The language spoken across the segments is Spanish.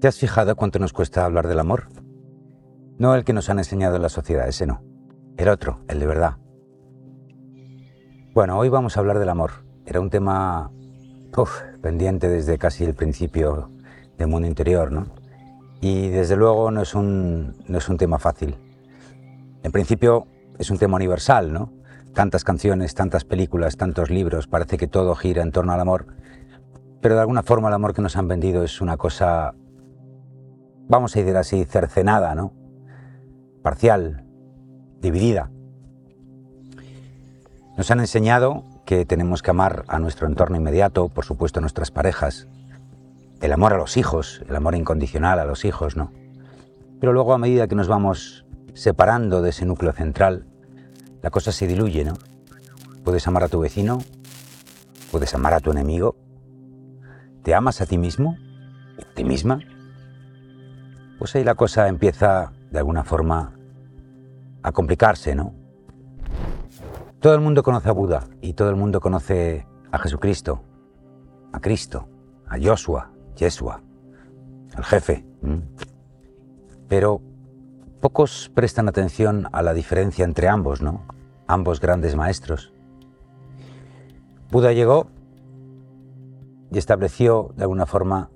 ¿Te has fijado cuánto nos cuesta hablar del amor? No el que nos han enseñado en la sociedad, ese no. El otro, el de verdad. Bueno, hoy vamos a hablar del amor. Era un tema pendiente desde casi el principio del mundo interior, ¿no? Y desde luego no es, un, no es un tema fácil. En principio es un tema universal, ¿no? Tantas canciones, tantas películas, tantos libros, parece que todo gira en torno al amor. Pero de alguna forma el amor que nos han vendido es una cosa vamos a decir así, cercenada, ¿no? Parcial, dividida. Nos han enseñado que tenemos que amar a nuestro entorno inmediato, por supuesto a nuestras parejas, el amor a los hijos, el amor incondicional a los hijos, ¿no? Pero luego a medida que nos vamos separando de ese núcleo central, la cosa se diluye, ¿no? Puedes amar a tu vecino, puedes amar a tu enemigo, ¿te amas a ti mismo? ¿A ti misma? Pues ahí la cosa empieza de alguna forma a complicarse, ¿no? Todo el mundo conoce a Buda y todo el mundo conoce a Jesucristo, a Cristo, a Joshua, Yeshua, al jefe. Pero pocos prestan atención a la diferencia entre ambos, ¿no? Ambos grandes maestros. Buda llegó y estableció de alguna forma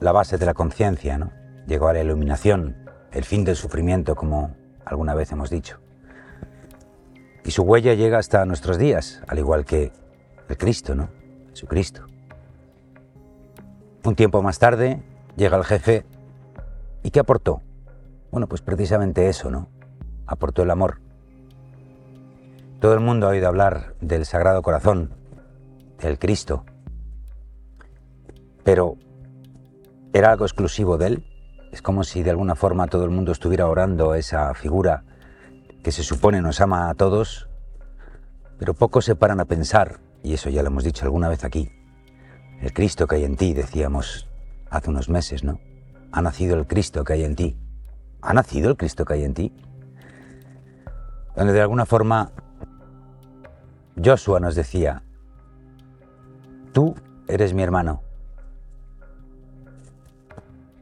la base de la conciencia, ¿no? Llegó a la iluminación, el fin del sufrimiento, como alguna vez hemos dicho. Y su huella llega hasta nuestros días, al igual que el Cristo, ¿no? Jesucristo. Un tiempo más tarde llega el jefe y ¿qué aportó? Bueno, pues precisamente eso, ¿no? Aportó el amor. Todo el mundo ha oído hablar del Sagrado Corazón, del Cristo, pero ¿era algo exclusivo de él? Es como si de alguna forma todo el mundo estuviera orando a esa figura que se supone nos ama a todos, pero pocos se paran a pensar, y eso ya lo hemos dicho alguna vez aquí, el Cristo que hay en ti, decíamos hace unos meses, ¿no? Ha nacido el Cristo que hay en ti. ¿Ha nacido el Cristo que hay en ti? Donde de alguna forma Joshua nos decía, tú eres mi hermano,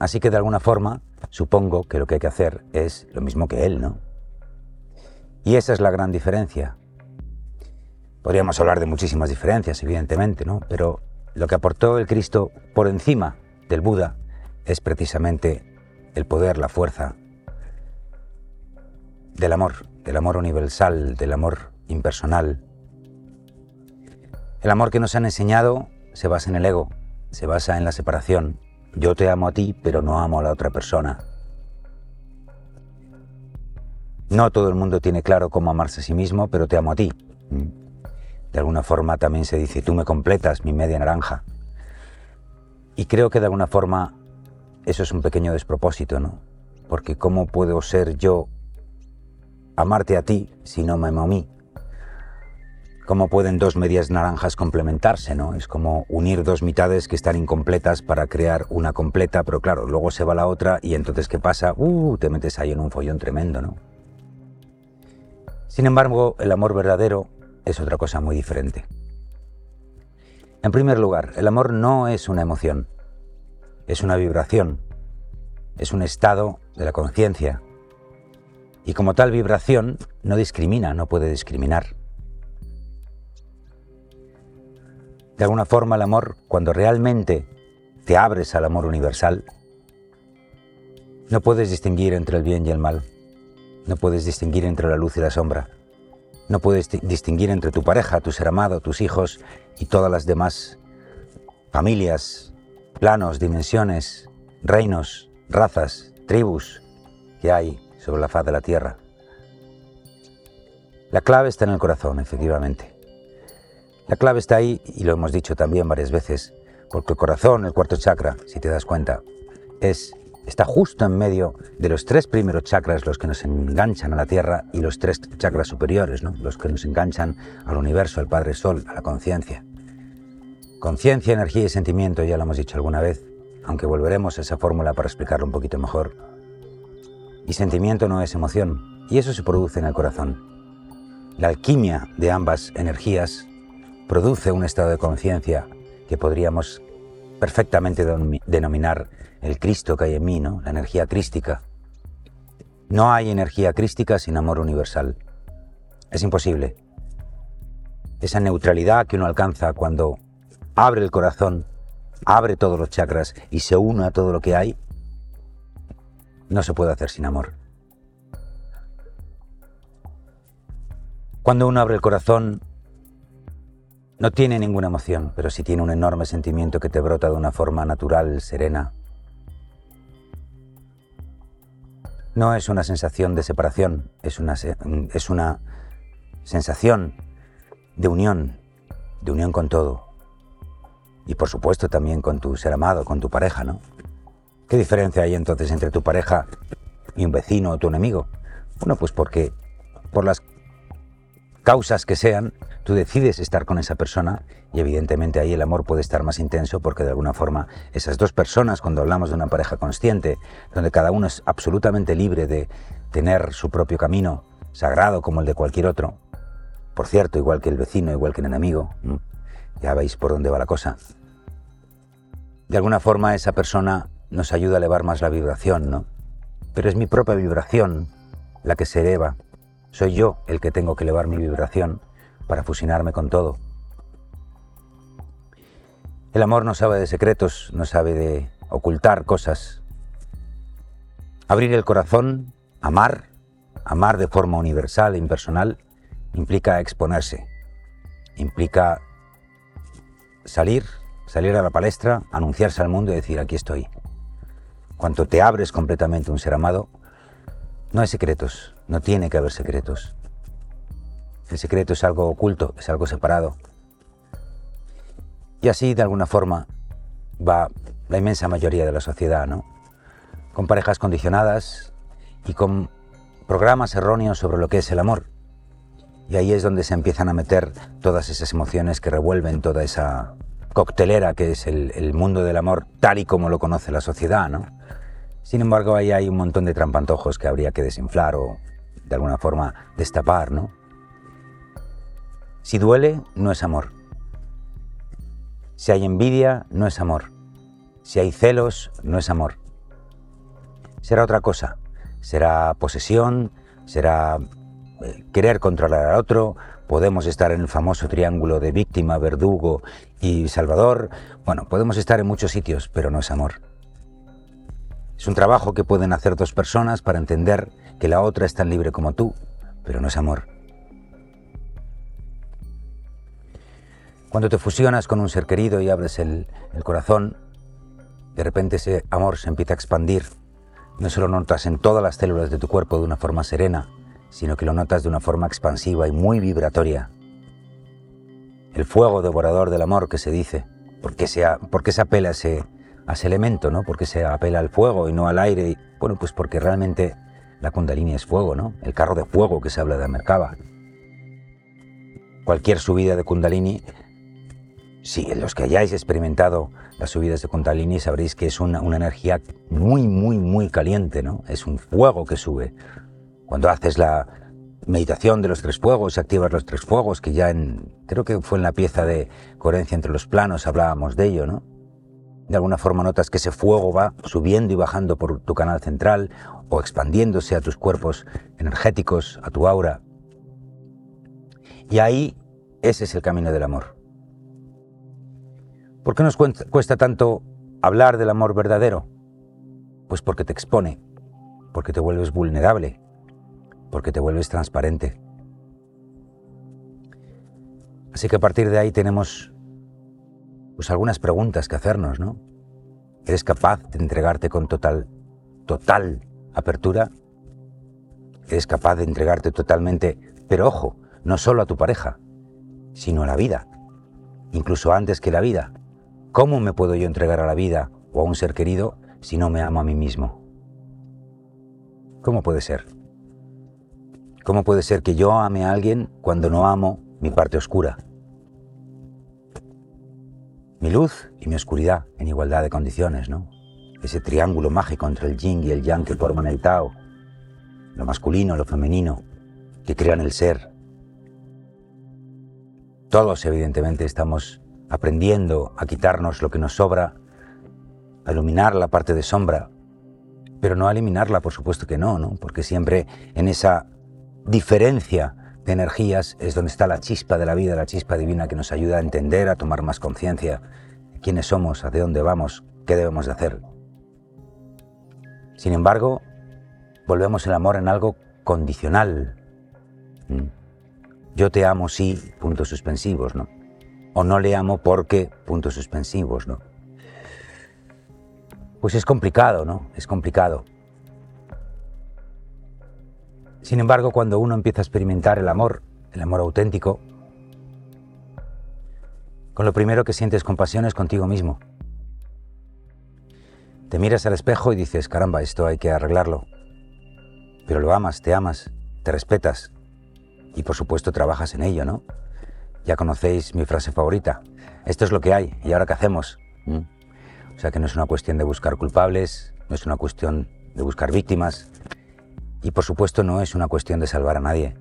Así que de alguna forma, supongo que lo que hay que hacer es lo mismo que él, ¿no? Y esa es la gran diferencia. Podríamos hablar de muchísimas diferencias, evidentemente, ¿no? Pero lo que aportó el Cristo por encima del Buda es precisamente el poder, la fuerza del amor, del amor universal, del amor impersonal. El amor que nos han enseñado se basa en el ego, se basa en la separación, yo te amo a ti, pero no amo a la otra persona. No todo el mundo tiene claro cómo amarse a sí mismo, pero te amo a ti. De alguna forma también se dice, tú me completas, mi media naranja. Y creo que de alguna forma eso es un pequeño despropósito, ¿no? Porque ¿cómo puedo ser yo amarte a ti si no me amo a mí? Cómo pueden dos medias naranjas complementarse, ¿no? Es como unir dos mitades que están incompletas para crear una completa, pero claro, luego se va la otra y entonces ¿qué pasa? Uh, te metes ahí en un follón tremendo, ¿no? Sin embargo, el amor verdadero es otra cosa muy diferente. En primer lugar, el amor no es una emoción, es una vibración, es un estado de la conciencia. Y como tal vibración, no discrimina, no puede discriminar. De alguna forma el amor, cuando realmente te abres al amor universal, no puedes distinguir entre el bien y el mal. No puedes distinguir entre la luz y la sombra. No puedes distinguir entre tu pareja, tu ser amado, tus hijos y todas las demás familias, planos, dimensiones, reinos, razas, tribus que hay sobre la faz de la tierra. La clave está en el corazón, efectivamente. La clave está ahí, y lo hemos dicho también varias veces, porque el corazón, el cuarto chakra, si te das cuenta, es, está justo en medio de los tres primeros chakras, los que nos enganchan a la Tierra, y los tres chakras superiores, ¿no? los que nos enganchan al universo, al Padre Sol, a la conciencia. Conciencia, energía y sentimiento, ya lo hemos dicho alguna vez, aunque volveremos a esa fórmula para explicarlo un poquito mejor. Y sentimiento no es emoción, y eso se produce en el corazón. La alquimia de ambas energías produce un estado de conciencia que podríamos perfectamente denominar el Cristo que hay en mí. La energía crística. No hay energía crística sin amor universal. Es imposible. Esa neutralidad que uno alcanza cuando abre el corazón, abre todos los chakras y se une a todo lo que hay, no se puede hacer sin amor. Cuando uno abre el corazón, no tiene ninguna emoción, pero sí tiene un enorme sentimiento que te brota de una forma natural, serena. No es una sensación de separación, es una, es una sensación de unión, de unión con todo. Y por supuesto también con tu ser amado, con tu pareja, ¿no? ¿Qué diferencia hay entonces entre tu pareja y un vecino o tu enemigo? Bueno, pues porque por las causas que sean, tú decides estar con esa persona y evidentemente ahí el amor puede estar más intenso porque de alguna forma esas dos personas, cuando hablamos de una pareja consciente, donde cada uno es absolutamente libre de tener su propio camino, sagrado como el de cualquier otro, por cierto, igual que el vecino, igual que el enemigo, ya veis por dónde va la cosa, de alguna forma esa persona nos ayuda a elevar más la vibración, ¿no? Pero es mi propia vibración la que se eleva soy yo el que tengo que elevar mi vibración para fusionarme con todo. El amor no sabe de secretos, no sabe de ocultar cosas. Abrir el corazón, amar, amar de forma universal e impersonal, implica exponerse, implica salir, salir a la palestra, anunciarse al mundo y decir aquí estoy. Cuanto te abres completamente un ser amado, no hay secretos, no tiene que haber secretos. El secreto es algo oculto, es algo separado. Y así, de alguna forma, va la inmensa mayoría de la sociedad, ¿no? Con parejas condicionadas y con programas erróneos sobre lo que es el amor. Y ahí es donde se empiezan a meter todas esas emociones que revuelven toda esa coctelera que es el, mundo del amor tal y como lo conoce la sociedad, ¿no? Sin embargo, ahí hay un montón de trampantojos que habría que desinflar o, de alguna forma, destapar, ¿no? Si duele, no es amor. Si hay envidia, no es amor. Si hay celos, no es amor. Será otra cosa. Será posesión, será eh, querer controlar al otro, podemos estar en el famoso triángulo de víctima, verdugo y salvador. Bueno, podemos estar en muchos sitios, pero no es amor. Es un trabajo que pueden hacer dos personas para entender que la otra es tan libre como tú, pero no es amor. Cuando te fusionas con un ser querido y abres el, corazón, de repente ese amor se empieza a expandir. No solo notas en todas las células de tu cuerpo de una forma serena, sino que lo notas de una forma expansiva y muy vibratoria. El fuego devorador del amor que se dice, porque se, porque se apela ese, a ese elemento, ¿no? Porque se apela al fuego y no al aire. Bueno, pues porque realmente la Kundalini es fuego, ¿no? El carro de fuego que se habla de Merkaba. Cualquier subida de Kundalini, si los que hayáis experimentado las subidas de Kundalini sabréis que es una, una energía muy, muy, muy caliente, ¿no? Es un fuego que sube. Cuando haces la meditación de los tres fuegos, activas los tres fuegos, que ya en, creo que fue en la pieza de coherencia entre los planos hablábamos de ello, ¿no? De alguna forma notas que ese fuego va subiendo y bajando por tu canal central o expandiéndose a tus cuerpos energéticos, a tu aura. Y ahí ese es el camino del amor. ¿Por qué nos cuesta tanto hablar del amor verdadero? Pues porque te expone, porque te vuelves vulnerable, porque te vuelves transparente. Así que a partir de ahí tenemos pues algunas preguntas que hacernos, ¿no? ¿Eres capaz de entregarte con total, total apertura? ¿Eres capaz de entregarte totalmente, pero ojo, no solo a tu pareja, sino a la vida, incluso antes que la vida? ¿Cómo me puedo yo entregar a la vida o a un ser querido si no me amo a mí mismo? ¿Cómo puede ser? ¿Cómo puede ser que yo ame a alguien cuando no amo mi parte oscura? Mi luz y mi oscuridad en igualdad de condiciones, ¿no? Ese triángulo mágico entre el yin y el yang que forman el Tao, lo masculino, lo femenino, que crean el ser. Todos, evidentemente, estamos aprendiendo a quitarnos lo que nos sobra a iluminar la parte de sombra, pero no a eliminarla, por supuesto que no, ¿no? Porque siempre en esa diferencia de energías es donde está la chispa de la vida, la chispa divina que nos ayuda a entender, a tomar más conciencia de quiénes somos, a de dónde vamos, qué debemos de hacer. Sin embargo, volvemos el amor en algo condicional. ¿Mm? Yo te amo sí, puntos suspensivos, ¿no? O no le amo porque, puntos suspensivos, ¿no? Pues es complicado, ¿no? Es complicado. Sin embargo, cuando uno empieza a experimentar el amor, el amor auténtico, con lo primero que sientes compasión es contigo mismo. Te miras al espejo y dices, caramba, esto hay que arreglarlo. Pero lo amas, te amas, te respetas y por supuesto trabajas en ello, ¿no? Ya conocéis mi frase favorita. Esto es lo que hay y ahora qué hacemos. ¿Mm? O sea que no es una cuestión de buscar culpables, no es una cuestión de buscar víctimas y por supuesto no es una cuestión de salvar a nadie.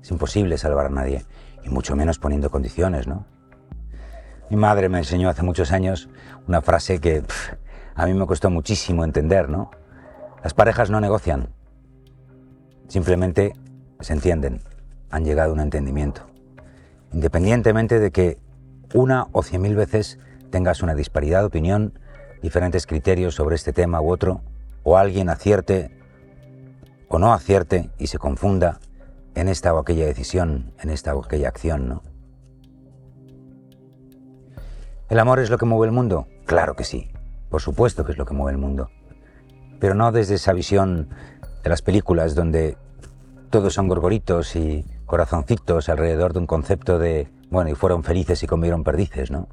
Es imposible salvar a nadie y mucho menos poniendo condiciones, ¿no? Mi madre me enseñó hace muchos años una frase que a mí me costó muchísimo entender, ¿no? Las parejas no negocian, simplemente se entienden, han llegado a un entendimiento. Independientemente de que una o cien mil veces tengas una disparidad de opinión, diferentes criterios sobre este tema u otro, o alguien acierte o no acierte y se confunda en esta o aquella decisión, en esta o aquella acción, ¿no? ¿El amor es lo que mueve el mundo? Claro que sí, por supuesto que es lo que mueve el mundo, pero no desde esa visión de las películas donde todos son gorgoritos y corazoncitos alrededor de un concepto de, bueno, y fueron felices y comieron perdices, ¿no?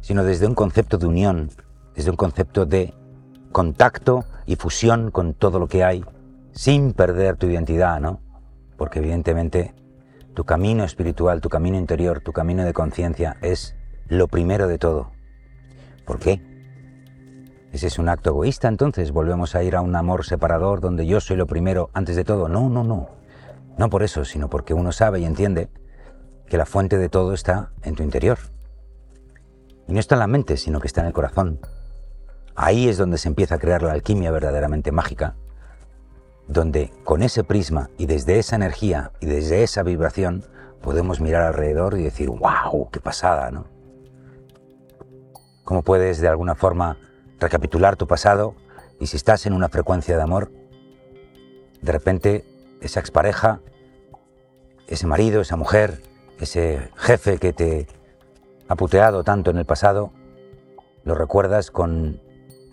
Sino desde un concepto de unión, desde un concepto de contacto y fusión con todo lo que hay, sin perder tu identidad, ¿no? Porque evidentemente tu camino espiritual, tu camino interior, tu camino de conciencia es lo primero de todo. ¿Por qué? ¿Ese es un acto egoísta entonces? ¿Volvemos a ir a un amor separador donde yo soy lo primero antes de todo? No, no, no. No por eso, sino porque uno sabe y entiende que la fuente de todo está en tu interior. Y no está en la mente, sino que está en el corazón. Ahí es donde se empieza a crear la alquimia verdaderamente mágica, donde con ese prisma y desde esa energía y desde esa vibración podemos mirar alrededor y decir, wow, qué pasada, ¿no? ¿Cómo puedes de alguna forma recapitular tu pasado y si estás en una frecuencia de amor, de repente esa expareja, ese marido, esa mujer, ese jefe que te ha puteado tanto en el pasado, lo recuerdas con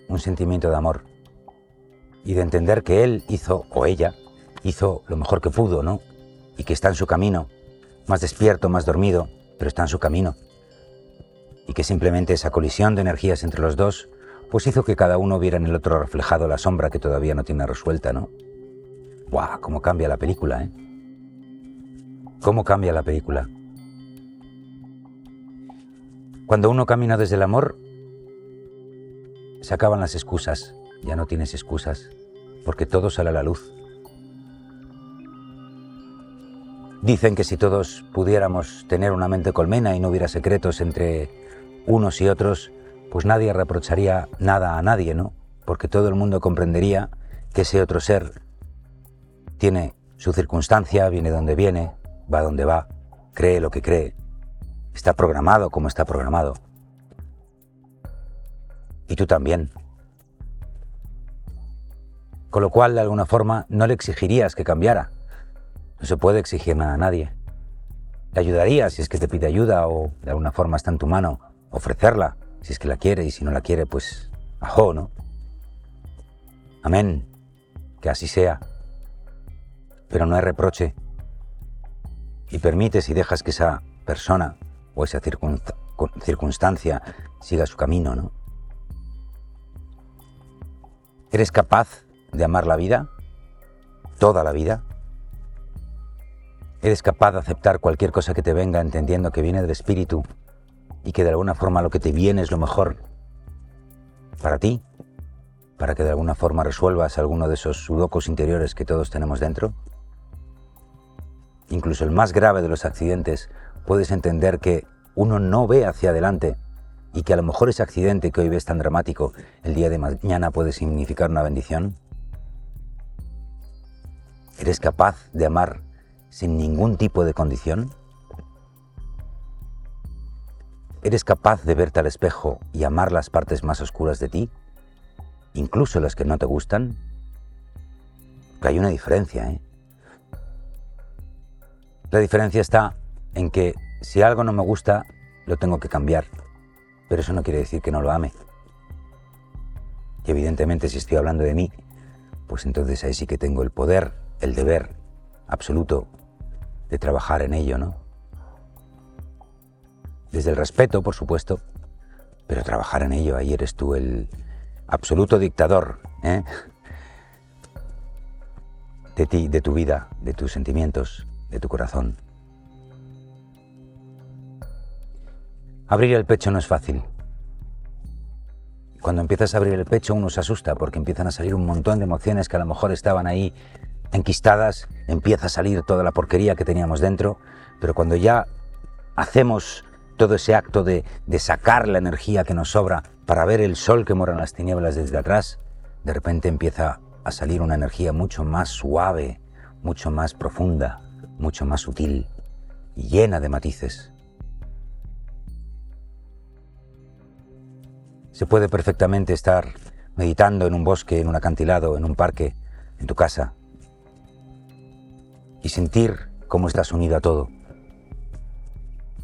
un sentimiento de amor y de entender que él hizo, o ella, hizo lo mejor que pudo, ¿no? Y que está en su camino, más despierto, más dormido, pero está en su camino. Y que simplemente esa colisión de energías entre los dos pues hizo que cada uno viera en el otro reflejado la sombra que todavía no tiene resuelta, ¿no? ¡Guau! ¿Cómo cambia la película, eh? ¿Cómo cambia la película? Cuando uno camina desde el amor, se acaban las excusas, ya no tienes excusas, porque todo sale a la luz. Dicen que si todos pudiéramos tener una mente colmena y no hubiera secretos entre unos y otros, pues nadie reprocharía nada a nadie, ¿no? Porque todo el mundo comprendería que ese otro ser tiene su circunstancia, viene donde viene, va donde va, cree lo que cree, está programado como está programado. Y tú también. Con lo cual, de alguna forma, no le exigirías que cambiara. No se puede exigir nada a nadie. Le ayudarías si es que te pide ayuda o de alguna forma está en tu mano ofrecerla si es que la quiere y si no la quiere, pues ajo, ¿no? Amén, que así sea. Pero no hay reproche. Y permites y dejas que esa persona o esa circunstancia siga su camino, ¿no? ¿Eres capaz de amar la vida? ¿Toda la vida? ¿Eres capaz de aceptar cualquier cosa que te venga entendiendo que viene del espíritu y que de alguna forma lo que te viene es lo mejor para ti, para que de alguna forma resuelvas alguno de esos sudocos interiores que todos tenemos dentro. Incluso el más grave de los accidentes puedes entender que uno no ve hacia adelante y que a lo mejor ese accidente que hoy ves tan dramático el día de mañana puede significar una bendición? ¿Eres capaz de amar sin ningún tipo de condición? ¿Eres capaz de verte al espejo y amar las partes más oscuras de ti? Incluso las que no te gustan. Hay una diferencia, ¿eh? La diferencia está en que si algo no me gusta, lo tengo que cambiar. Pero eso no quiere decir que no lo ame. Y evidentemente si estoy hablando de mí, pues entonces ahí sí que tengo el poder, el deber absoluto de trabajar en ello, ¿no? Desde el respeto, por supuesto, pero trabajar en ello, ahí eres tú el absoluto dictador, ¿eh? De ti, de tu vida, de tus sentimientos, de tu corazón. Abrir el pecho no es fácil. Cuando empiezas a abrir el pecho uno se asusta porque empiezan a salir un montón de emociones que a lo mejor estaban ahí enquistadas, empieza a salir toda la porquería que teníamos dentro, pero cuando ya hacemos todo ese acto de, de sacar la energía que nos sobra para ver el sol que mora en las tinieblas desde atrás, de repente empieza a salir una energía mucho más suave, mucho más profunda, mucho más sutil llena de matices. Se puede perfectamente estar meditando en un bosque, en un acantilado, en un parque, en tu casa, y sentir cómo estás unido a todo,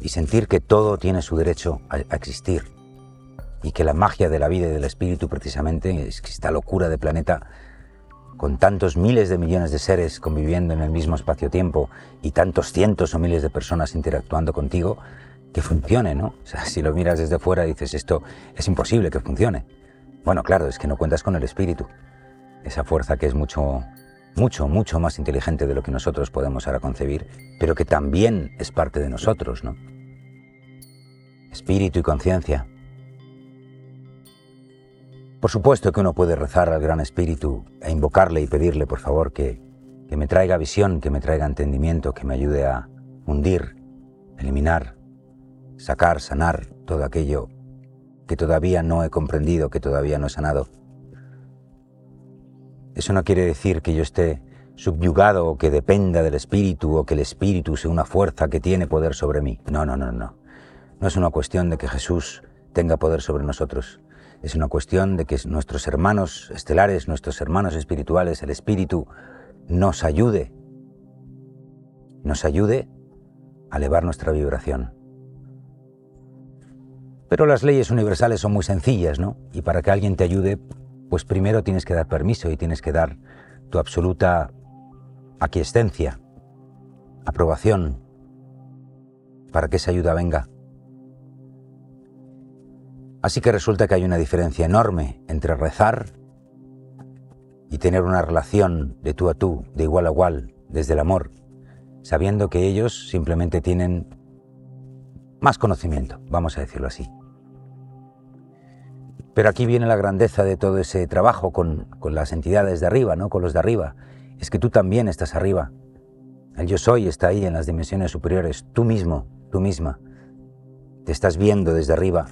y sentir que todo tiene su derecho a, existir, y que la magia de la vida y del espíritu precisamente es esta locura de planeta con tantos miles de millones de seres conviviendo en el mismo espacio-tiempo y tantos cientos o miles de personas interactuando contigo, que funcione, ¿no? O sea, si lo miras desde fuera dices, esto es imposible que funcione. Bueno, claro, es que no cuentas con el espíritu, esa fuerza que es mucho, mucho, mucho más inteligente de lo que nosotros podemos ahora concebir, pero que también es parte de nosotros, ¿no? Espíritu y conciencia. Por supuesto que uno puede rezar al Gran Espíritu e invocarle y pedirle, por favor, que, que me traiga visión, que me traiga entendimiento, que me ayude a hundir, eliminar sacar, sanar todo aquello que todavía no he comprendido, que todavía no he sanado. Eso no quiere decir que yo esté subyugado o que dependa del espíritu o que el espíritu sea una fuerza que tiene poder sobre mí. No, no, no, no. No es una cuestión de que Jesús tenga poder sobre nosotros. Es una cuestión de que nuestros hermanos estelares, nuestros hermanos espirituales, el espíritu, nos ayude, nos ayude a elevar nuestra vibración. Pero las leyes universales son muy sencillas, ¿no? Y para que alguien te ayude, pues primero tienes que dar permiso y tienes que dar tu absoluta aquiescencia, aprobación, para que esa ayuda venga. Así que resulta que hay una diferencia enorme entre rezar y tener una relación de tú a tú, de igual a igual, desde el amor, sabiendo que ellos simplemente tienen más conocimiento, vamos a decirlo así. Pero aquí viene la grandeza de todo ese trabajo con, las entidades de arriba, ¿no? con los de arriba. Es que tú también estás arriba. El yo soy está ahí en las dimensiones superiores. Tú mismo, tú misma. Te estás viendo desde arriba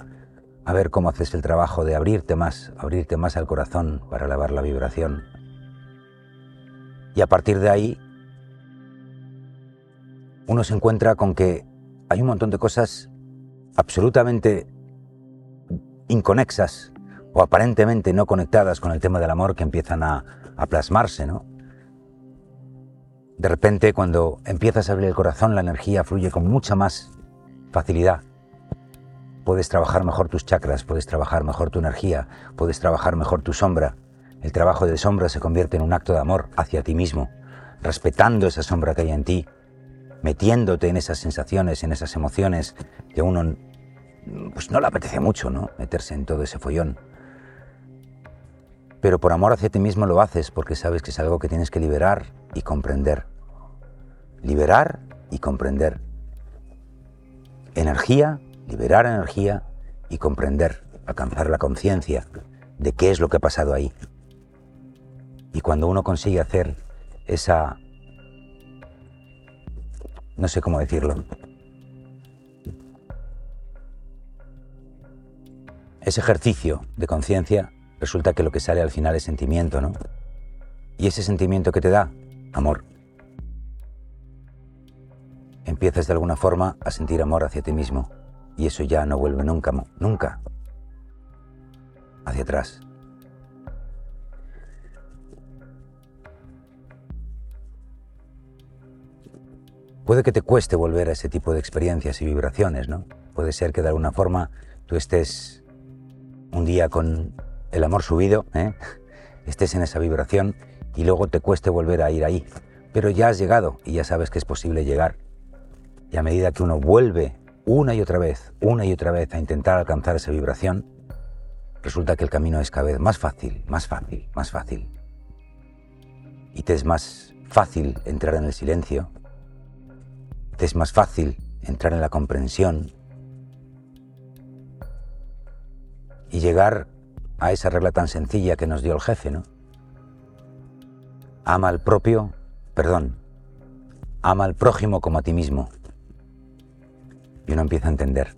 a ver cómo haces el trabajo de abrirte más, abrirte más al corazón para elevar la vibración. Y a partir de ahí, uno se encuentra con que hay un montón de cosas absolutamente inconexas o aparentemente no conectadas con el tema del amor que empiezan a, plasmarse, ¿no? De repente, cuando empiezas a abrir el corazón, la energía fluye con mucha más facilidad. Puedes trabajar mejor tus chakras, puedes trabajar mejor tu energía, puedes trabajar mejor tu sombra. El trabajo de sombra se convierte en un acto de amor hacia ti mismo, respetando esa sombra que hay en ti, metiéndote en esas sensaciones, en esas emociones que a uno pues no le apetece mucho, ¿no? Meterse en todo ese follón. Pero por amor hacia ti mismo lo haces porque sabes que es algo que tienes que liberar y comprender. Liberar y comprender. Energía, liberar energía y comprender, alcanzar la conciencia de qué es lo que ha pasado ahí. Y cuando uno consigue hacer esa... no sé cómo decirlo. ese ejercicio de conciencia resulta que lo que sale al final es sentimiento, ¿no? Y ese sentimiento que te da, amor. Empiezas de alguna forma a sentir amor hacia ti mismo y eso ya no vuelve nunca, nunca hacia atrás. Puede que te cueste volver a ese tipo de experiencias y vibraciones, ¿no? Puede ser que de alguna forma tú estés un día con el amor subido, ¿eh? estés en esa vibración y luego te cueste volver a ir ahí. Pero ya has llegado y ya sabes que es posible llegar. Y a medida que uno vuelve una y otra vez, una y otra vez a intentar alcanzar esa vibración, resulta que el camino es cada vez más fácil, más fácil, más fácil. Y te es más fácil entrar en el silencio, te es más fácil entrar en la comprensión y llegar a esa regla tan sencilla que nos dio el jefe, ¿no? Ama al propio, perdón, ama al prójimo como a ti mismo. Y uno empieza a entender.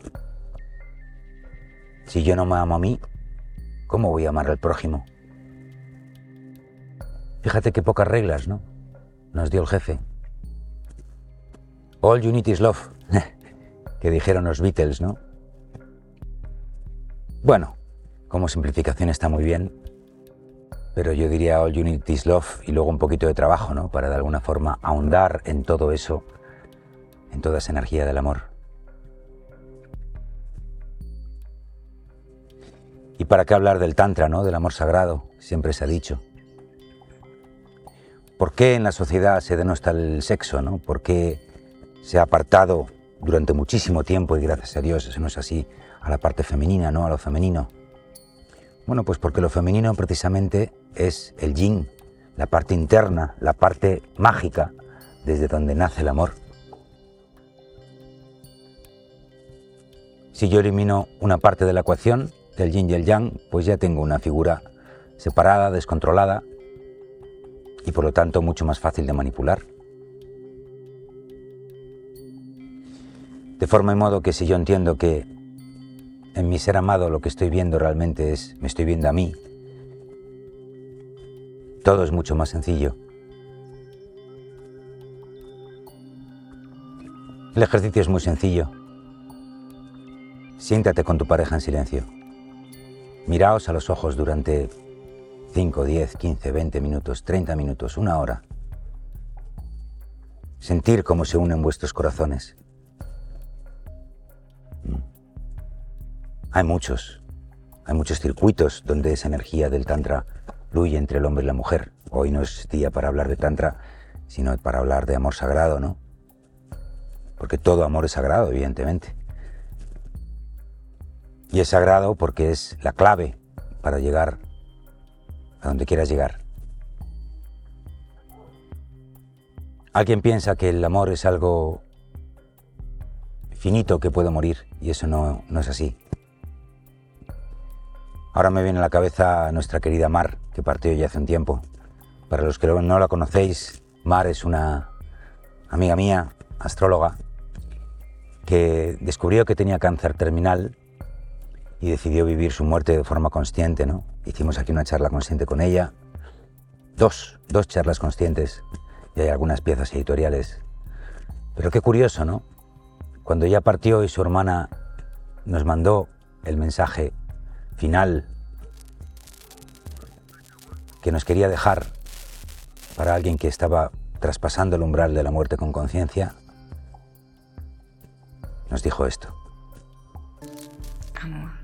Si yo no me amo a mí, ¿cómo voy a amar al prójimo? Fíjate qué pocas reglas, ¿no? Nos dio el jefe. All unity is love, que dijeron los Beatles, ¿no? Bueno, como simplificación está muy bien, pero yo diría All Unity is Love y luego un poquito de trabajo, ¿no? Para de alguna forma ahondar en todo eso, en toda esa energía del amor. ¿Y para qué hablar del Tantra, ¿no? Del amor sagrado, siempre se ha dicho. ¿Por qué en la sociedad se denosta el sexo, ¿no? ¿Por qué se ha apartado durante muchísimo tiempo, y gracias a Dios eso no es así, a la parte femenina, ¿no? A lo femenino. Bueno, pues porque lo femenino precisamente es el yin, la parte interna, la parte mágica desde donde nace el amor. Si yo elimino una parte de la ecuación, del yin y el yang, pues ya tengo una figura separada, descontrolada y por lo tanto mucho más fácil de manipular. De forma y modo que si yo entiendo que en mi ser amado lo que estoy viendo realmente es, me estoy viendo a mí. Todo es mucho más sencillo. El ejercicio es muy sencillo. Siéntate con tu pareja en silencio. Miraos a los ojos durante 5, 10, 15, 20 minutos, 30 minutos, una hora. Sentir cómo se unen vuestros corazones. Hay muchos, hay muchos circuitos donde esa energía del Tantra fluye entre el hombre y la mujer. Hoy no es día para hablar de Tantra, sino para hablar de amor sagrado, ¿no? Porque todo amor es sagrado, evidentemente. Y es sagrado porque es la clave para llegar a donde quieras llegar. Alguien piensa que el amor es algo finito que puede morir y eso no, no es así. Ahora me viene a la cabeza nuestra querida Mar, que partió ya hace un tiempo. Para los que no la conocéis, Mar es una amiga mía, astróloga, que descubrió que tenía cáncer terminal y decidió vivir su muerte de forma consciente, ¿no? Hicimos aquí una charla consciente con ella, dos, dos charlas conscientes, y hay algunas piezas editoriales. Pero qué curioso, ¿no? Cuando ella partió y su hermana nos mandó el mensaje final que nos quería dejar para alguien que estaba traspasando el umbral de la muerte con conciencia, nos dijo esto. Amor.